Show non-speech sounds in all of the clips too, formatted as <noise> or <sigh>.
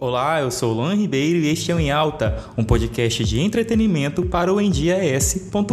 Olá, eu sou o Luan Ribeiro e este é o Em Alta, um podcast de entretenimento para o endias.com.br.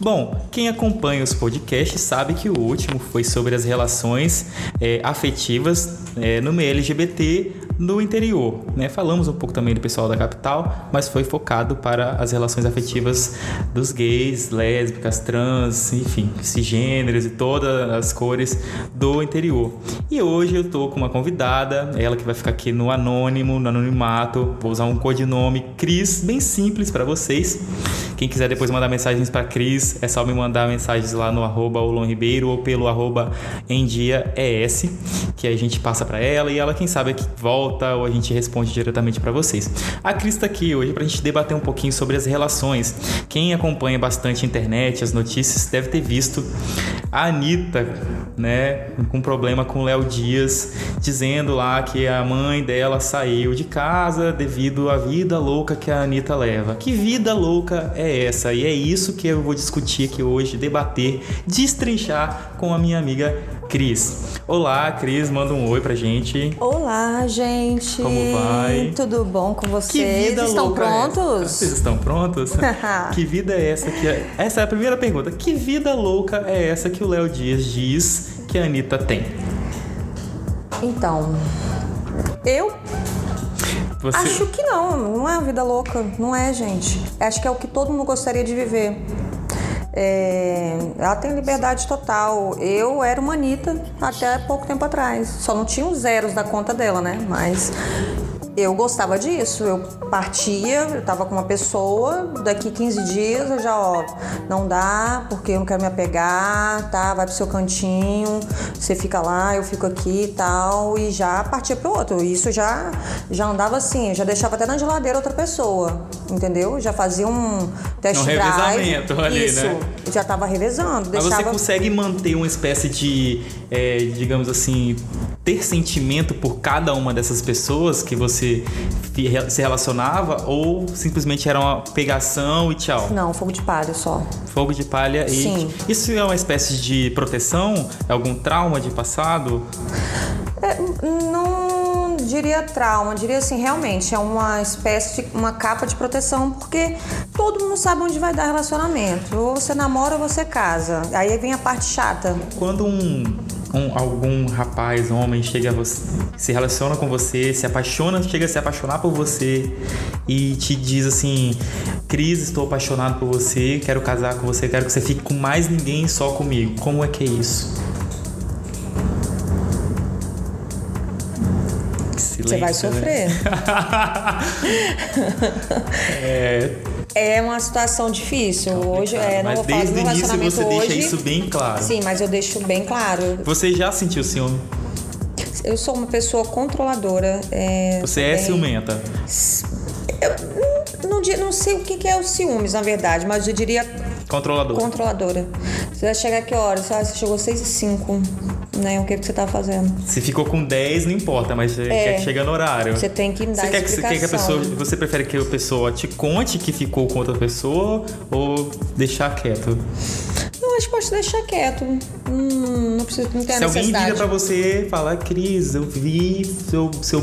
Bom, quem acompanha os podcasts sabe que o último foi sobre as relações é, afetivas é, no meio LGBT no interior. Né? Falamos um pouco também do pessoal da capital, mas foi focado para as relações afetivas dos gays, lésbicas, trans, enfim, cisgêneros e todas as cores do interior. E hoje eu tô com uma convidada, ela que vai ficar aqui no anônimo, no anonimato. Vou usar um codinome Cris, bem simples para vocês. Quem quiser depois mandar mensagens para Cris, é só me mandar mensagens lá no arroba Ribeiro ou pelo arroba EnDiaES, que a gente passa para ela e ela, quem sabe, aqui volta ou a gente responde diretamente para vocês. A Cris está aqui hoje para a gente debater um pouquinho sobre as relações. Quem acompanha bastante a internet, as notícias, deve ter visto a Anitta, né, com problema com Léo Dias, dizendo lá que a mãe dela saiu de casa devido à vida louca que a Anitta leva. Que vida louca é é essa. E é isso que eu vou discutir aqui hoje, debater, destrinchar com a minha amiga Cris. Olá, Cris, manda um oi pra gente. Olá, gente. Como vai? Tudo bom com vocês? Que vida estão louca prontos? É? Vocês <laughs> estão prontos? <laughs> que vida é essa que é... Essa é a primeira pergunta. Que vida louca é essa que o Léo Dias diz que a Anitta tem? Então, eu você... Acho que não, não é uma vida louca, não é, gente. Acho que é o que todo mundo gostaria de viver. É, ela tem liberdade total. Eu era uma Anitta até pouco tempo atrás. Só não tinha os zeros da conta dela, né? Mas eu gostava disso. Eu partia, eu tava com uma pessoa, daqui 15 dias eu já, ó, não dá, porque eu não quero me apegar, tá? Vai pro seu cantinho, você fica lá, eu fico aqui e tal, e já partia pro outro. Isso já, já andava assim, já deixava até na geladeira outra pessoa, entendeu? Já fazia um test um drive. ali, isso, né? Já tava revezando. Mas deixava... você consegue manter uma espécie de, é, digamos assim, ter sentimento por cada uma dessas pessoas que você se relacionava ou simplesmente era uma pegação e tchau? Não, fogo de palha só. Fogo de palha e Sim. isso é uma espécie de proteção? É algum trauma de passado? É, não diria trauma, diria assim, realmente é uma espécie de uma capa de proteção, porque todo mundo sabe onde vai dar relacionamento. Ou você namora ou você casa. Aí vem a parte chata. Quando um um, algum rapaz, homem, chega a você, se relaciona com você, se apaixona, chega a se apaixonar por você e te diz assim: Cris, estou apaixonado por você, quero casar com você, quero que você fique com mais ninguém, só comigo. Como é que é isso? Silêncio, você vai né? sofrer. Né? <laughs> é é uma situação difícil. Hoje, é, não mas vou falar desde do o início você hoje. deixa isso bem claro. Sim, mas eu deixo bem claro. Você já sentiu ciúme? Eu sou uma pessoa controladora. É, você é ciumenta? Eu não, não sei o que é o ciúmes, na verdade, mas eu diria Controladora. Controladora. Você vai chegar que horas? Ah, você chegou 6 e 5, né? O que, que você tá fazendo? Se ficou com 10, não importa, mas você é, quer que chegue no horário. Você tem que dar você quer que, quer que a pessoa, Você prefere que a pessoa te conte que ficou com outra pessoa ou deixar quieto? Não, acho que pode deixar quieto. Hum, não precisa não ter Se alguém liga pra você e fala, Cris, eu vi seu, seu,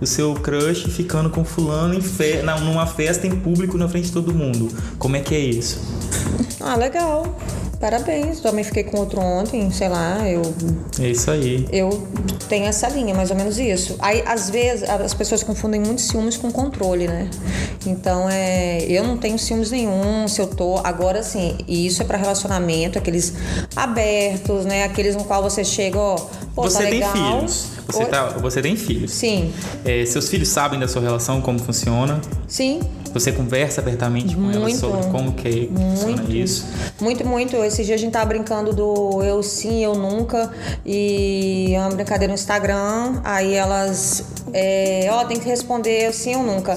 o seu crush ficando com fulano em fe numa festa em público na frente de todo mundo. Como é que é isso? Ah, legal. Parabéns. Também fiquei com outro ontem, sei lá, eu. É isso aí. Eu tenho essa linha, mais ou menos isso. Aí, às vezes, as pessoas confundem muito ciúmes com controle, né? Então, é. Eu não tenho ciúmes nenhum, se eu tô. Agora, assim, e isso é para relacionamento, aqueles abertos, né? Aqueles no qual você chega, ó. Pô, você tá tem filhos. Você, tá, você tem filhos. Sim. É, seus filhos sabem da sua relação, como funciona? Sim. Você conversa abertamente com muito, ela sobre como que funciona muito, isso? Muito, muito. Esses dias a gente tava brincando do eu sim, eu nunca. E é uma brincadeira no Instagram. Aí elas, é, ó, tem que responder eu sim, eu nunca.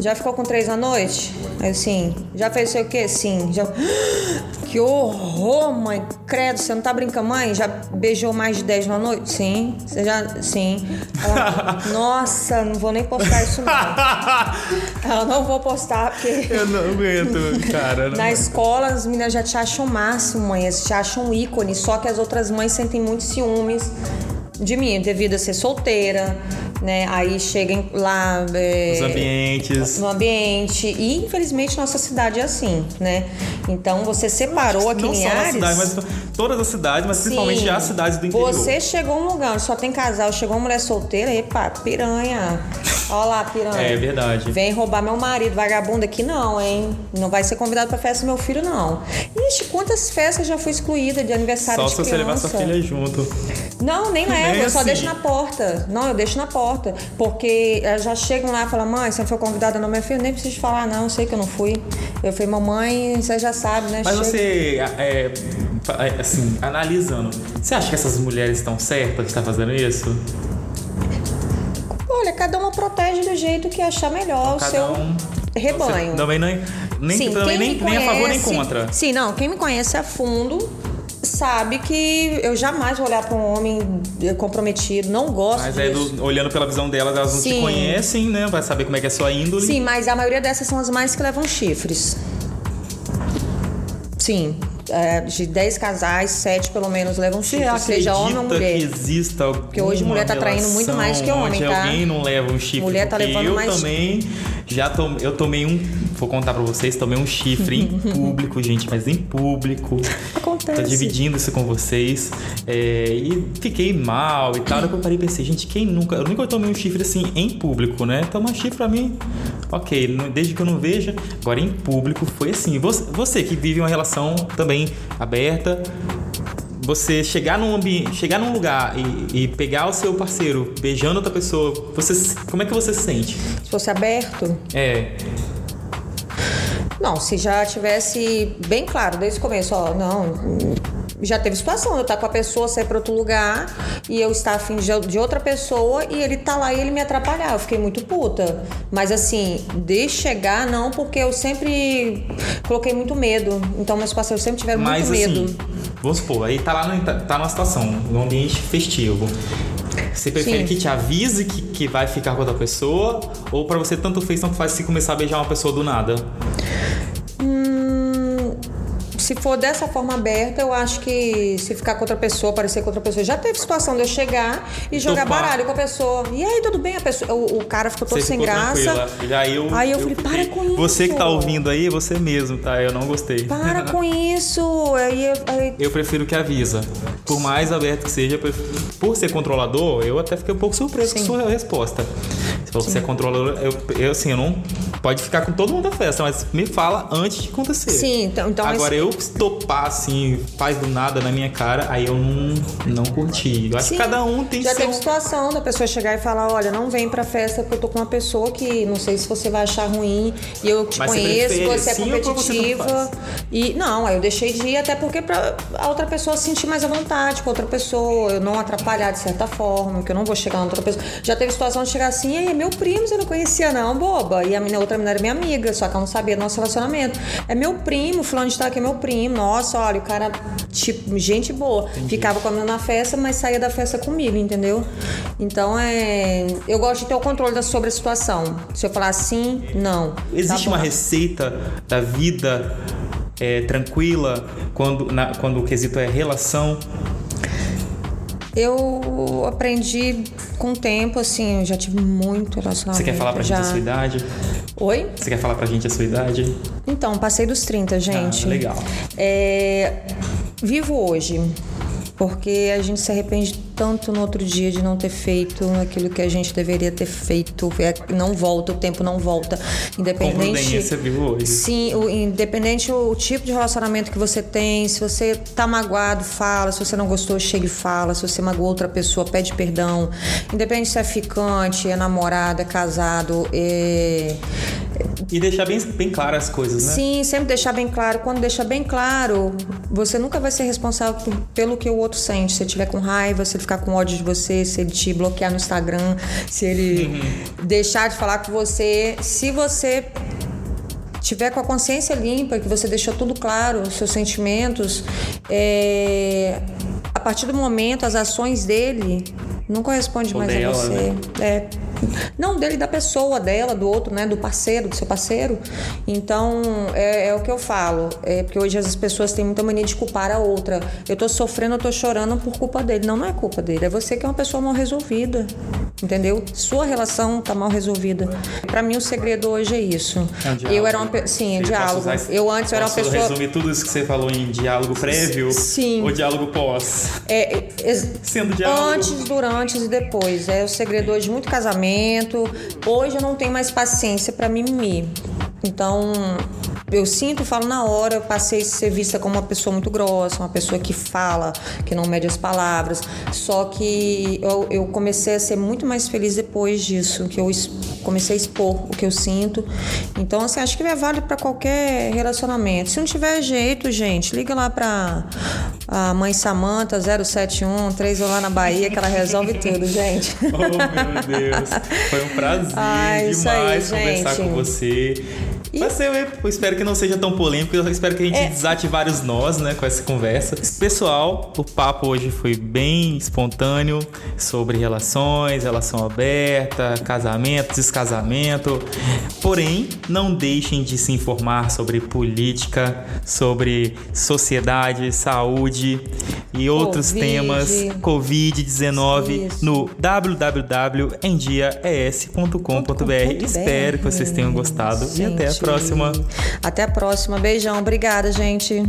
Já ficou com três na noite? Aí sim. Já fez sei o quê? Sim. Já... <gasps> Que horror, mãe. Credo, você não tá brincando, mãe? Já beijou mais de dez na noite? Sim. Você já. Sim. Ela... <laughs> Nossa, não vou nem postar isso não. <laughs> Ela não vou postar porque. <laughs> Eu não aguento, cara. Não Na escola, as meninas já te acham o máximo, mãe. Eles te acham um ícone. Só que as outras mães sentem muito ciúmes de mim, devido a ser solteira, né? Aí chegam lá. É, Os ambientes. No ambiente. E infelizmente nossa cidade é assim, né? Então você separou aqui não em só Ares. Cidade, mas todas as cidades, mas Sim, principalmente as cidades do interior. Você chegou num lugar onde só tem casal, chegou uma mulher solteira, epa, piranha. Olha lá, piranha. É verdade. Vem roubar meu marido, vagabundo aqui não, hein? Não vai ser convidado pra festa do meu filho, não. Ixi, quantas festas já fui excluída de aniversário só de criança? Só se você levar sua filha junto. Não, nem levo, nem eu só assim. deixo na porta. Não, eu deixo na porta. Porque já chegam lá e falam, mãe, você não foi convidada não, minha filha, nem preciso falar, não, eu sei que eu não fui. Eu falei, mamãe, você já sabe, né? Mas Chega. você, é, assim, analisando, você acha que essas mulheres estão certas de estar fazendo isso? Olha, cada uma protege do jeito que achar melhor então, o seu um, rebanho. também nem, nem, sim, também nem, conhece, nem a favor nem contra. Sim, não, quem me conhece a fundo sabe que eu jamais vou olhar para um homem comprometido, não gosto Mas aí, olhando pela visão delas, elas não Sim. te conhecem, né? Vai saber como é que é a sua índole. Sim, mas a maioria dessas são as mais que levam chifres. Sim. É, de 10 casais, 7 pelo menos levam chifre, seja homem ou mulher. que exista Porque hoje mulher tá traindo muito mais que homem, tá? alguém não leva um chifre. Mulher tá levando eu mais também já tom, eu tomei um, vou contar para vocês, tomei um chifre em <laughs> público, gente, mas em público. Acontece. Tô dividindo isso com vocês. É, e fiquei mal e tal. Depois eu parei e pensei, gente, quem nunca. Eu nunca tomei um chifre assim em público, né? Tomar chifre pra mim, ok, desde que eu não veja. Agora em público foi assim. Você, você que vive uma relação também aberta, você chegar num ambiente, chegar num lugar e, e, pegar o seu parceiro beijando outra pessoa, você, como é que você se sente? Se fosse aberto? É. Não, se já tivesse bem claro desde o começo, ó, não, já teve situação eu estar tá com a pessoa, sair para outro lugar e eu estar afim de outra pessoa e ele tá lá e ele me atrapalhar. Eu fiquei muito puta. Mas assim, de chegar, não, porque eu sempre coloquei muito medo. Então meus parceiros sempre tiveram Mas, muito assim, medo. Vamos supor, aí tá lá no, tá, tá numa situação, num ambiente festivo. Você prefere Sim. que te avise que, que vai ficar com outra pessoa? Ou para você tanto fez, tanto faz se começar a beijar uma pessoa do nada? Se for dessa forma aberta, eu acho que se ficar com outra pessoa, parecer com outra pessoa, já teve situação de eu chegar e jogar baralho com a pessoa. E aí, tudo bem? A pessoa, o, o cara ficou todo você sem graça. E aí eu, aí eu, eu falei, para com isso. Você que tá ouvindo aí, você mesmo, tá? Eu não gostei. Para com <laughs> isso. Aí, aí... Eu prefiro que avisa. Por mais aberto que seja, por ser controlador, eu até fiquei um pouco surpreso Sim. com a sua resposta. Se você é controlador, eu, eu assim, eu não. Pode ficar com todo mundo da festa, mas me fala antes de acontecer. Sim, então. então Agora eu topar assim, faz do nada na minha cara, aí eu não, não curti. Eu acho Sim. que cada um tem Já seu... teve situação da pessoa chegar e falar: olha, não vem pra festa porque eu tô com uma pessoa que não sei se você vai achar ruim e eu te Mas conheço, você, você é competitiva. Você e não, aí eu deixei de ir até porque pra a outra pessoa se sentir mais à vontade com outra pessoa, eu não atrapalhar de certa forma, que eu não vou chegar na outra pessoa. Já teve situação de chegar assim, é meu primo, você não conhecia, não, boba. E a minha, outra menina era minha amiga, só que ela não sabia do nosso relacionamento. É meu primo, fulano de tal aqui é meu primo. Nossa, olha, o cara, tipo, gente boa. Entendi. Ficava com a menina na festa, mas saía da festa comigo, entendeu? Então é. Eu gosto de ter o controle sobre a situação. Se eu falar sim, não. Existe tá uma receita da vida é, tranquila quando, na, quando o quesito é relação? Eu aprendi com o tempo, assim, eu já tive muito relacionamento. Você quer falar pra já... gente a sua idade? Oi? Você quer falar pra gente a sua idade? Então, passei dos 30, gente. Ah, legal. É... Vivo hoje porque a gente se arrepende tanto no outro dia de não ter feito aquilo que a gente deveria ter feito. É, não volta, o tempo não volta. Independente. Você viu hoje. Sim, o, independente o, o, tipo de relacionamento que você tem, se você tá magoado, fala. Se você não gostou, chega e fala. Se você magoou outra pessoa, pede perdão. Independente se é ficante, é namorado, é casado, é. E deixar bem, bem claro as coisas, né? Sim, sempre deixar bem claro. Quando deixa bem claro, você nunca vai ser responsável por, pelo que o outro outro sente. Se ele tiver com raiva, se ele ficar com ódio de você, se ele te bloquear no Instagram, se ele uhum. deixar de falar com você. Se você tiver com a consciência limpa, que você deixou tudo claro, os seus sentimentos, é, a partir do momento, as ações dele não corresponde mais dela, a você. Né? É, não dele, da pessoa, dela, do outro, né? Do parceiro, do seu parceiro. Então, é, é, o que eu falo. É porque hoje as pessoas têm muita mania de culpar a outra. Eu tô sofrendo, eu tô chorando por culpa dele. Não, não é culpa dele. É você que é uma pessoa mal resolvida. Entendeu? Sua relação tá mal resolvida. Para mim o segredo hoje é isso. É um diálogo. Eu era uma sim, é diálogo. Eu antes eu era uma pessoa resumir tudo isso que você falou em diálogo prévio sim. ou diálogo pós? É, é sendo diálogo antes, durante e depois. É o segredo hoje de muito casamento. Hoje eu não tenho mais paciência para mimimi. Então, eu sinto, falo na hora, eu passei a ser vista como uma pessoa muito grossa, uma pessoa que fala, que não mede as palavras. Só que eu, eu comecei a ser muito mais feliz depois disso, que eu comecei a expor o que eu sinto. Então, assim, acho que é válido para qualquer relacionamento. Se não tiver jeito, gente, liga lá para a mãe Samanta 071 3 lá na Bahia, que ela resolve tudo, <laughs> gente. oh, meu Deus. Foi um prazer Ai, demais aí, conversar gente. com você. E... Vai ser, eu espero que não seja tão polêmico, eu espero que a gente é... desate vários nós, né, com essa conversa. Pessoal, o papo hoje foi bem espontâneo sobre relações, relação aberta, casamento, descasamento. Porém, não deixem de se informar sobre política, sobre sociedade, saúde e outros COVID. temas, Covid-19 no www.endiaes.com.br. Espero que vocês tenham gostado gente. e até a próxima. Até a próxima. Beijão. Obrigada, gente.